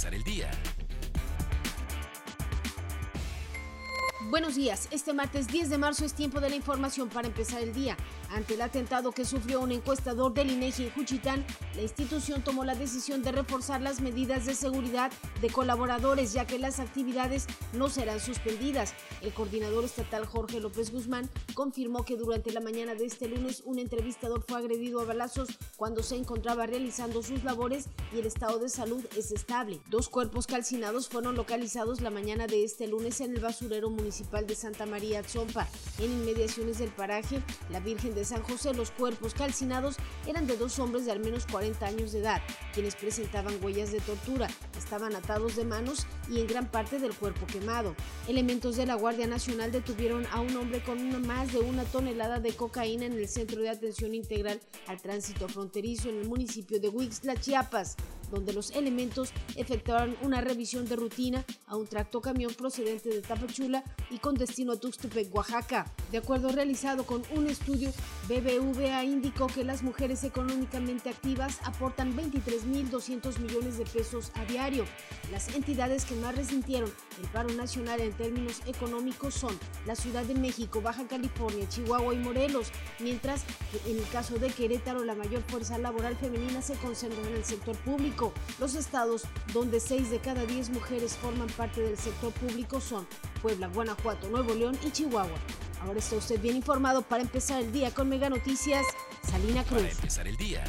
empezar el día. Buenos días, este martes 10 de marzo es tiempo de la información para empezar el día. Ante el atentado que sufrió un encuestador del INEGI en Juchitán, la institución tomó la decisión de reforzar las medidas de seguridad de colaboradores, ya que las actividades no serán suspendidas. El coordinador estatal Jorge López Guzmán confirmó que durante la mañana de este lunes un entrevistador fue agredido a balazos cuando se encontraba realizando sus labores y el estado de salud es estable. Dos cuerpos calcinados fueron localizados la mañana de este lunes en el basurero municipal de Santa María Tzompa. En inmediaciones del paraje, la Virgen de San José, los cuerpos calcinados eran de dos hombres de al menos 40 años de edad, quienes presentaban huellas de tortura, estaban atados de manos y en gran parte del cuerpo quemado. Elementos de la Guardia Nacional detuvieron a un hombre con más de una tonelada de cocaína en el Centro de Atención Integral al Tránsito Fronterizo en el municipio de Huixla, Chiapas donde los elementos efectuaron una revisión de rutina a un tracto camión procedente de Tapachula y con destino a Tuxtepec, Oaxaca. De acuerdo realizado con un estudio, BBVA indicó que las mujeres económicamente activas aportan 23.200 millones de pesos a diario. Las entidades que más resintieron el paro nacional en términos económicos son la Ciudad de México, Baja California, Chihuahua y Morelos, mientras que en el caso de Querétaro la mayor fuerza laboral femenina se concentra en el sector público. Los estados donde 6 de cada 10 mujeres forman parte del sector público son Puebla, Guanajuato, Nuevo León y Chihuahua. Ahora está usted bien informado para empezar el día con Mega Noticias, Salina Cruz. Para empezar el día.